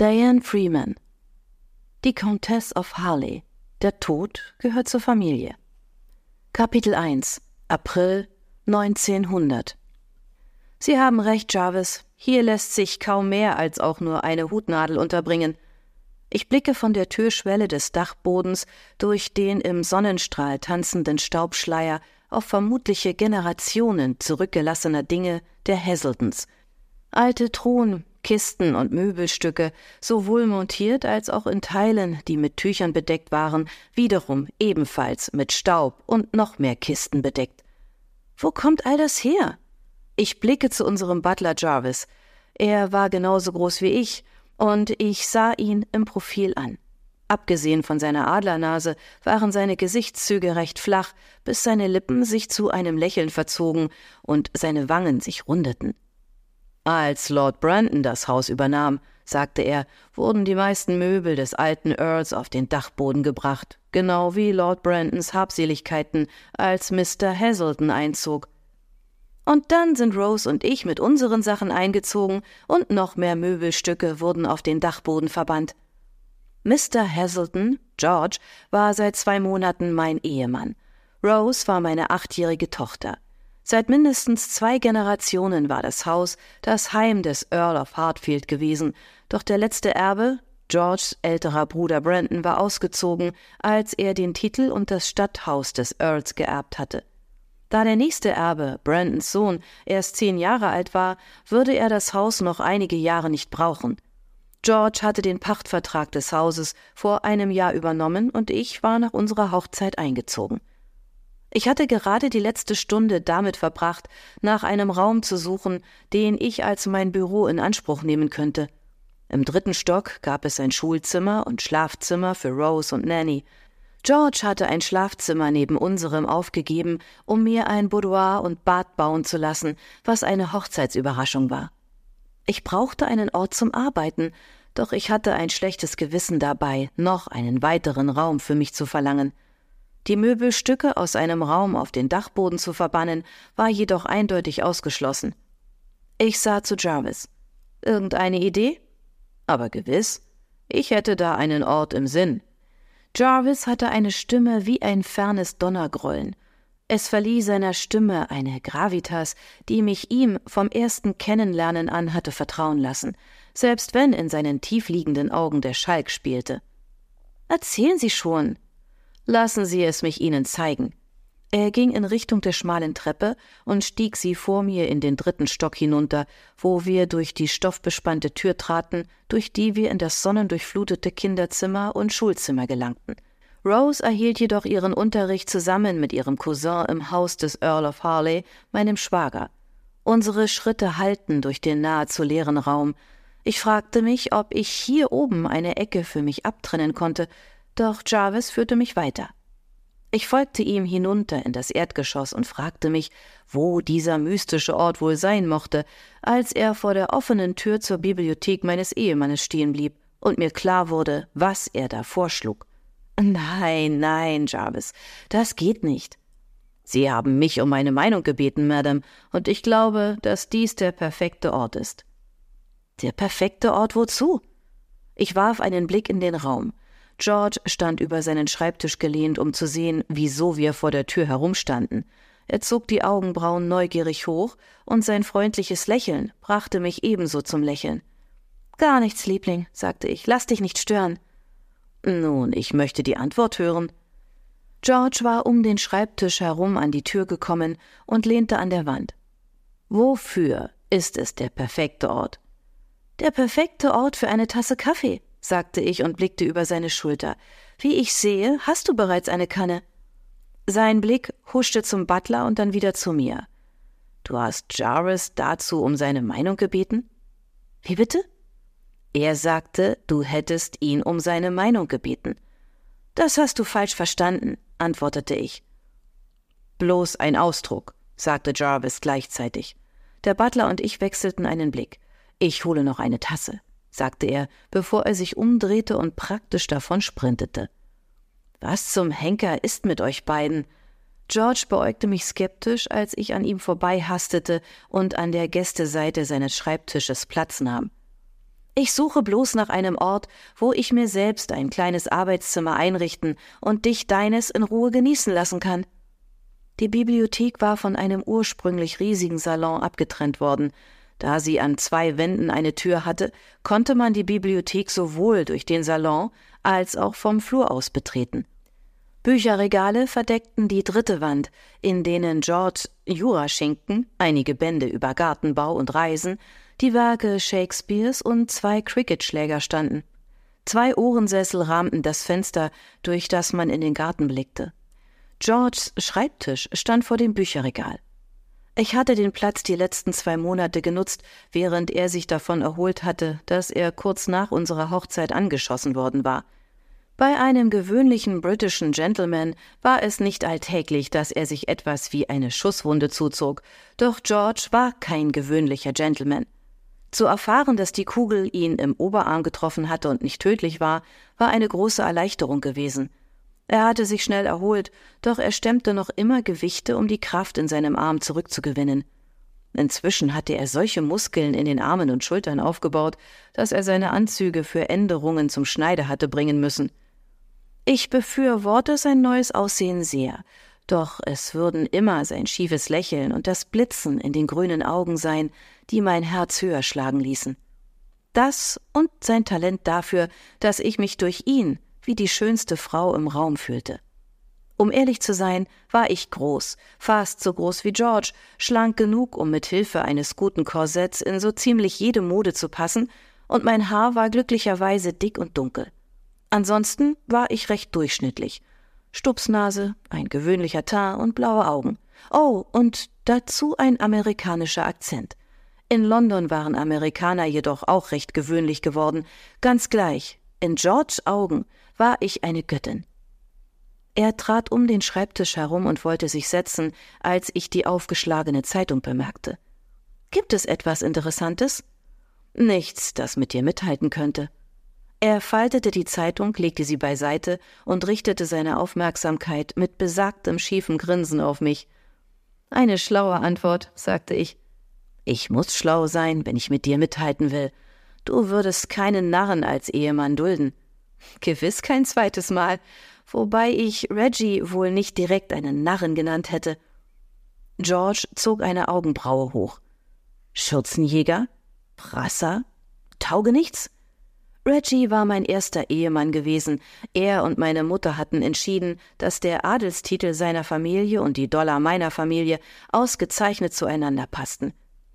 Diane Freeman Die Countess of Harley Der Tod gehört zur Familie Kapitel 1 April 1900 Sie haben recht, Jarvis. Hier lässt sich kaum mehr als auch nur eine Hutnadel unterbringen. Ich blicke von der Türschwelle des Dachbodens durch den im Sonnenstrahl tanzenden Staubschleier auf vermutliche Generationen zurückgelassener Dinge der Hazeltons. Alte Thron, Kisten und Möbelstücke, sowohl montiert als auch in Teilen, die mit Tüchern bedeckt waren, wiederum ebenfalls mit Staub und noch mehr Kisten bedeckt. Wo kommt all das her? Ich blicke zu unserem Butler Jarvis. Er war genauso groß wie ich, und ich sah ihn im Profil an. Abgesehen von seiner Adlernase waren seine Gesichtszüge recht flach, bis seine Lippen sich zu einem Lächeln verzogen und seine Wangen sich rundeten. Als Lord Brandon das Haus übernahm, sagte er, wurden die meisten Möbel des alten Earls auf den Dachboden gebracht, genau wie Lord Brandons Habseligkeiten, als Mr. Hazelton einzog. Und dann sind Rose und ich mit unseren Sachen eingezogen und noch mehr Möbelstücke wurden auf den Dachboden verbannt. Mr. Hazelton, George, war seit zwei Monaten mein Ehemann. Rose war meine achtjährige Tochter. Seit mindestens zwei Generationen war das Haus das Heim des Earl of Hartfield gewesen, doch der letzte Erbe, Georges älterer Bruder Brandon, war ausgezogen, als er den Titel und das Stadthaus des Earls geerbt hatte. Da der nächste Erbe, Brandons Sohn, erst zehn Jahre alt war, würde er das Haus noch einige Jahre nicht brauchen. George hatte den Pachtvertrag des Hauses vor einem Jahr übernommen und ich war nach unserer Hochzeit eingezogen. Ich hatte gerade die letzte Stunde damit verbracht, nach einem Raum zu suchen, den ich als mein Büro in Anspruch nehmen könnte. Im dritten Stock gab es ein Schulzimmer und Schlafzimmer für Rose und Nanny. George hatte ein Schlafzimmer neben unserem aufgegeben, um mir ein Boudoir und Bad bauen zu lassen, was eine Hochzeitsüberraschung war. Ich brauchte einen Ort zum Arbeiten, doch ich hatte ein schlechtes Gewissen dabei, noch einen weiteren Raum für mich zu verlangen. Die Möbelstücke aus einem Raum auf den Dachboden zu verbannen, war jedoch eindeutig ausgeschlossen. Ich sah zu Jarvis. Irgendeine Idee? Aber gewiss. Ich hätte da einen Ort im Sinn. Jarvis hatte eine Stimme wie ein fernes Donnergrollen. Es verlieh seiner Stimme eine Gravitas, die mich ihm vom ersten Kennenlernen an hatte vertrauen lassen, selbst wenn in seinen tiefliegenden Augen der Schalk spielte. Erzählen Sie schon, Lassen Sie es mich Ihnen zeigen. Er ging in Richtung der schmalen Treppe und stieg sie vor mir in den dritten Stock hinunter, wo wir durch die stoffbespannte Tür traten, durch die wir in das sonnendurchflutete Kinderzimmer und Schulzimmer gelangten. Rose erhielt jedoch ihren Unterricht zusammen mit ihrem Cousin im Haus des Earl of Harley, meinem Schwager. Unsere Schritte hallten durch den nahezu leeren Raum. Ich fragte mich, ob ich hier oben eine Ecke für mich abtrennen konnte, doch Jarvis führte mich weiter. Ich folgte ihm hinunter in das Erdgeschoss und fragte mich, wo dieser mystische Ort wohl sein mochte, als er vor der offenen Tür zur Bibliothek meines Ehemannes stehen blieb und mir klar wurde, was er da vorschlug. Nein, nein, Jarvis, das geht nicht. Sie haben mich um meine Meinung gebeten, Madame, und ich glaube, dass dies der perfekte Ort ist. Der perfekte Ort wozu? Ich warf einen Blick in den Raum. George stand über seinen Schreibtisch gelehnt, um zu sehen, wieso wir vor der Tür herumstanden. Er zog die Augenbrauen neugierig hoch, und sein freundliches Lächeln brachte mich ebenso zum Lächeln. Gar nichts, Liebling, sagte ich, lass dich nicht stören. Nun, ich möchte die Antwort hören. George war um den Schreibtisch herum an die Tür gekommen und lehnte an der Wand. Wofür ist es der perfekte Ort? Der perfekte Ort für eine Tasse Kaffee, sagte ich und blickte über seine Schulter. Wie ich sehe, hast du bereits eine Kanne. Sein Blick huschte zum Butler und dann wieder zu mir. Du hast Jarvis dazu um seine Meinung gebeten? Wie bitte? Er sagte, du hättest ihn um seine Meinung gebeten. Das hast du falsch verstanden, antwortete ich. Bloß ein Ausdruck, sagte Jarvis gleichzeitig. Der Butler und ich wechselten einen Blick. Ich hole noch eine Tasse sagte er, bevor er sich umdrehte und praktisch davon sprintete. Was zum Henker ist mit euch beiden? George beäugte mich skeptisch, als ich an ihm vorbeihastete und an der Gästeseite seines Schreibtisches Platz nahm. Ich suche bloß nach einem Ort, wo ich mir selbst ein kleines Arbeitszimmer einrichten und dich deines in Ruhe genießen lassen kann. Die Bibliothek war von einem ursprünglich riesigen Salon abgetrennt worden. Da sie an zwei Wänden eine Tür hatte, konnte man die Bibliothek sowohl durch den Salon als auch vom Flur aus betreten. Bücherregale verdeckten die dritte Wand, in denen George Juraschinken, einige Bände über Gartenbau und Reisen, die Werke Shakespeares und zwei Cricketschläger standen. Zwei Ohrensessel rahmten das Fenster, durch das man in den Garten blickte. Georges Schreibtisch stand vor dem Bücherregal. Ich hatte den Platz die letzten zwei Monate genutzt, während er sich davon erholt hatte, dass er kurz nach unserer Hochzeit angeschossen worden war. Bei einem gewöhnlichen britischen Gentleman war es nicht alltäglich, dass er sich etwas wie eine Schusswunde zuzog, doch George war kein gewöhnlicher Gentleman. Zu erfahren, dass die Kugel ihn im Oberarm getroffen hatte und nicht tödlich war, war eine große Erleichterung gewesen. Er hatte sich schnell erholt, doch er stemmte noch immer Gewichte, um die Kraft in seinem Arm zurückzugewinnen. Inzwischen hatte er solche Muskeln in den Armen und Schultern aufgebaut, dass er seine Anzüge für Änderungen zum Schneider hatte bringen müssen. Ich befürworte sein neues Aussehen sehr, doch es würden immer sein schiefes Lächeln und das Blitzen in den grünen Augen sein, die mein Herz höher schlagen ließen. Das und sein Talent dafür, dass ich mich durch ihn wie die schönste Frau im Raum fühlte. Um ehrlich zu sein, war ich groß, fast so groß wie George, schlank genug, um mit Hilfe eines guten Korsetts in so ziemlich jede Mode zu passen, und mein Haar war glücklicherweise dick und dunkel. Ansonsten war ich recht durchschnittlich, Stupsnase, ein gewöhnlicher Teint und blaue Augen. Oh, und dazu ein amerikanischer Akzent. In London waren Amerikaner jedoch auch recht gewöhnlich geworden. Ganz gleich, in Georges Augen war ich eine Göttin. Er trat um den Schreibtisch herum und wollte sich setzen, als ich die aufgeschlagene Zeitung bemerkte. Gibt es etwas Interessantes? Nichts, das mit dir mithalten könnte. Er faltete die Zeitung, legte sie beiseite und richtete seine Aufmerksamkeit mit besagtem schiefen Grinsen auf mich. Eine schlaue Antwort, sagte ich. Ich muss schlau sein, wenn ich mit dir mithalten will. Du würdest keinen Narren als Ehemann dulden. Gewiss kein zweites Mal, wobei ich Reggie wohl nicht direkt einen Narren genannt hätte. George zog eine Augenbraue hoch. Schürzenjäger? Prasser? Taugenichts? Reggie war mein erster Ehemann gewesen. Er und meine Mutter hatten entschieden, dass der Adelstitel seiner Familie und die Dollar meiner Familie ausgezeichnet zueinander passten.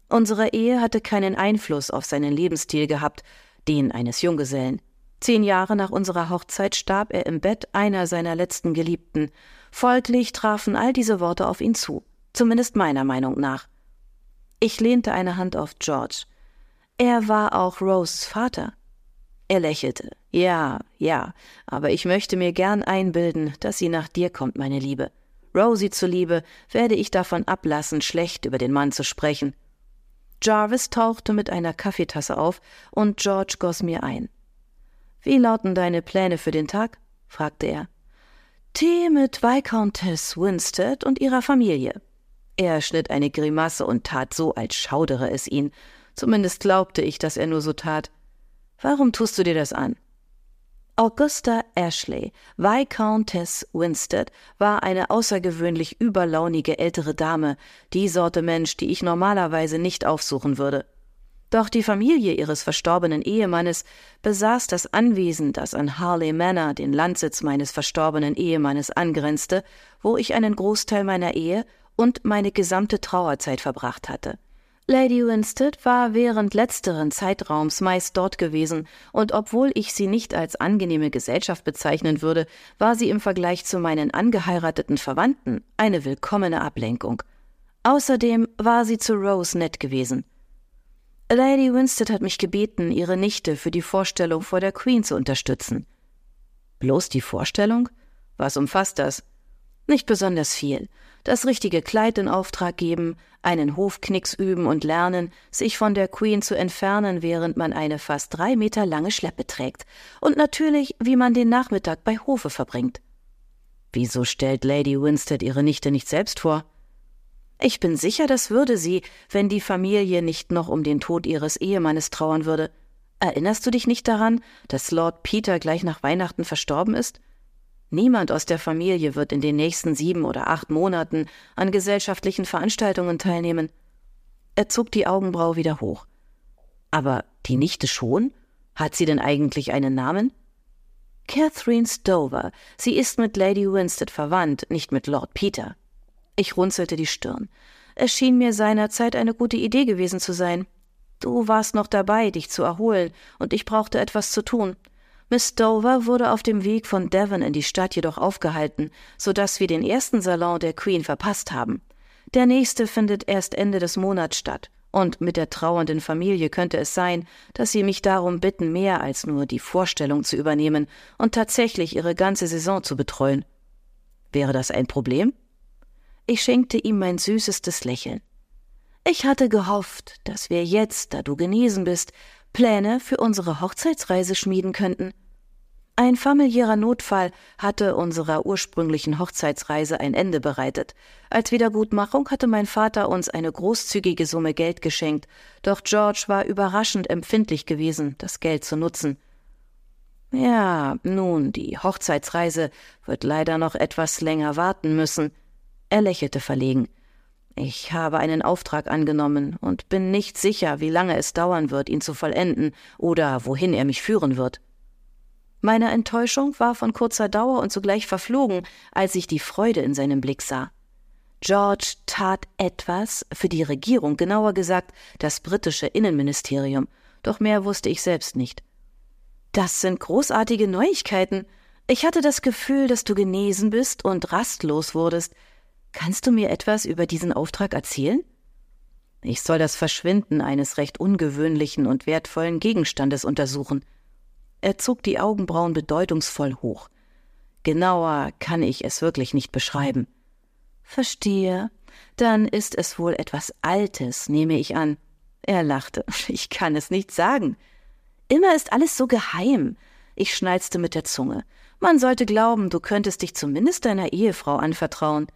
Unsere Ehe hatte keinen Einfluss auf seinen Lebensstil gehabt, den eines Junggesellen. Zehn Jahre nach unserer Hochzeit starb er im Bett einer seiner letzten Geliebten. Folglich trafen all diese Worte auf ihn zu, zumindest meiner Meinung nach. Ich lehnte eine Hand auf George. Er war auch Roses Vater. Er lächelte. Ja, ja, aber ich möchte mir gern einbilden, dass sie nach dir kommt, meine Liebe. Rosie zuliebe werde ich davon ablassen, schlecht über den Mann zu sprechen. Jarvis tauchte mit einer Kaffeetasse auf und George goss mir ein. Wie lauten deine Pläne für den Tag? fragte er. Tee mit Viscountess Winstead und ihrer Familie. Er schnitt eine Grimasse und tat so, als schaudere es ihn. Zumindest glaubte ich, dass er nur so tat. Warum tust du dir das an? Augusta Ashley, Viscountess Winstead, war eine außergewöhnlich überlaunige ältere Dame, die Sorte Mensch, die ich normalerweise nicht aufsuchen würde. Doch die Familie ihres verstorbenen Ehemannes besaß das Anwesen, das an Harley Manor, den Landsitz meines verstorbenen Ehemannes, angrenzte, wo ich einen Großteil meiner Ehe und meine gesamte Trauerzeit verbracht hatte. Lady Winstead war während letzteren Zeitraums meist dort gewesen, und obwohl ich sie nicht als angenehme Gesellschaft bezeichnen würde, war sie im Vergleich zu meinen angeheirateten Verwandten eine willkommene Ablenkung. Außerdem war sie zu Rose nett gewesen. Lady Winstead hat mich gebeten, ihre Nichte für die Vorstellung vor der Queen zu unterstützen. Bloß die Vorstellung? Was umfasst das? Nicht besonders viel das richtige Kleid in Auftrag geben, einen Hofknicks üben und lernen, sich von der Queen zu entfernen, während man eine fast drei Meter lange Schleppe trägt, und natürlich, wie man den Nachmittag bei Hofe verbringt. Wieso stellt Lady Winstead ihre Nichte nicht selbst vor? Ich bin sicher, das würde sie, wenn die Familie nicht noch um den Tod ihres Ehemannes trauern würde. Erinnerst du dich nicht daran, dass Lord Peter gleich nach Weihnachten verstorben ist? Niemand aus der Familie wird in den nächsten sieben oder acht Monaten an gesellschaftlichen Veranstaltungen teilnehmen. Er zog die Augenbraue wieder hoch. Aber die Nichte schon? Hat sie denn eigentlich einen Namen? Catherine Stover. Sie ist mit Lady Winstead verwandt, nicht mit Lord Peter. Ich runzelte die Stirn. Es schien mir seinerzeit eine gute Idee gewesen zu sein. Du warst noch dabei, dich zu erholen, und ich brauchte etwas zu tun. Miss Dover wurde auf dem Weg von Devon in die Stadt jedoch aufgehalten, so dass wir den ersten Salon der Queen verpasst haben. Der nächste findet erst Ende des Monats statt, und mit der trauernden Familie könnte es sein, dass sie mich darum bitten, mehr als nur die Vorstellung zu übernehmen und tatsächlich ihre ganze Saison zu betreuen. Wäre das ein Problem? Ich schenkte ihm mein süßestes Lächeln. Ich hatte gehofft, dass wir jetzt, da du genesen bist, Pläne für unsere Hochzeitsreise schmieden könnten. Ein familiärer Notfall hatte unserer ursprünglichen Hochzeitsreise ein Ende bereitet. Als Wiedergutmachung hatte mein Vater uns eine großzügige Summe Geld geschenkt, doch George war überraschend empfindlich gewesen, das Geld zu nutzen. Ja, nun, die Hochzeitsreise wird leider noch etwas länger warten müssen. Er lächelte verlegen. Ich habe einen Auftrag angenommen und bin nicht sicher, wie lange es dauern wird, ihn zu vollenden oder wohin er mich führen wird. Meine Enttäuschung war von kurzer Dauer und zugleich verflogen, als ich die Freude in seinem Blick sah. George tat etwas für die Regierung, genauer gesagt das britische Innenministerium, doch mehr wusste ich selbst nicht. Das sind großartige Neuigkeiten. Ich hatte das Gefühl, dass du genesen bist und rastlos wurdest, Kannst du mir etwas über diesen Auftrag erzählen? Ich soll das Verschwinden eines recht ungewöhnlichen und wertvollen Gegenstandes untersuchen. Er zog die Augenbrauen bedeutungsvoll hoch. Genauer kann ich es wirklich nicht beschreiben. Verstehe. Dann ist es wohl etwas Altes, nehme ich an. Er lachte. Ich kann es nicht sagen. Immer ist alles so geheim. Ich schnalzte mit der Zunge. Man sollte glauben, du könntest dich zumindest deiner Ehefrau anvertrauen.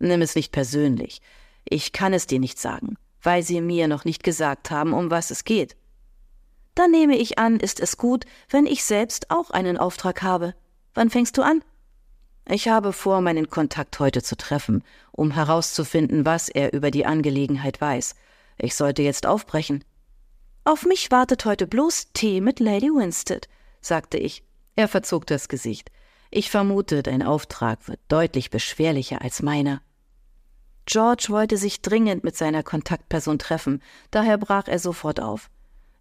Nimm es nicht persönlich. Ich kann es dir nicht sagen, weil sie mir noch nicht gesagt haben, um was es geht. Dann nehme ich an, ist es gut, wenn ich selbst auch einen Auftrag habe. Wann fängst du an? Ich habe vor, meinen Kontakt heute zu treffen, um herauszufinden, was er über die Angelegenheit weiß. Ich sollte jetzt aufbrechen. Auf mich wartet heute bloß Tee mit Lady Winstead, sagte ich. Er verzog das Gesicht. Ich vermute, dein Auftrag wird deutlich beschwerlicher als meiner. George wollte sich dringend mit seiner Kontaktperson treffen, daher brach er sofort auf.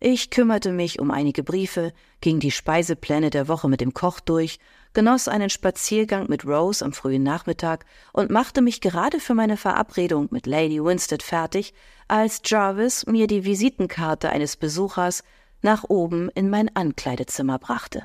Ich kümmerte mich um einige Briefe, ging die Speisepläne der Woche mit dem Koch durch, genoss einen Spaziergang mit Rose am frühen Nachmittag und machte mich gerade für meine Verabredung mit Lady Winstead fertig, als Jarvis mir die Visitenkarte eines Besuchers nach oben in mein Ankleidezimmer brachte.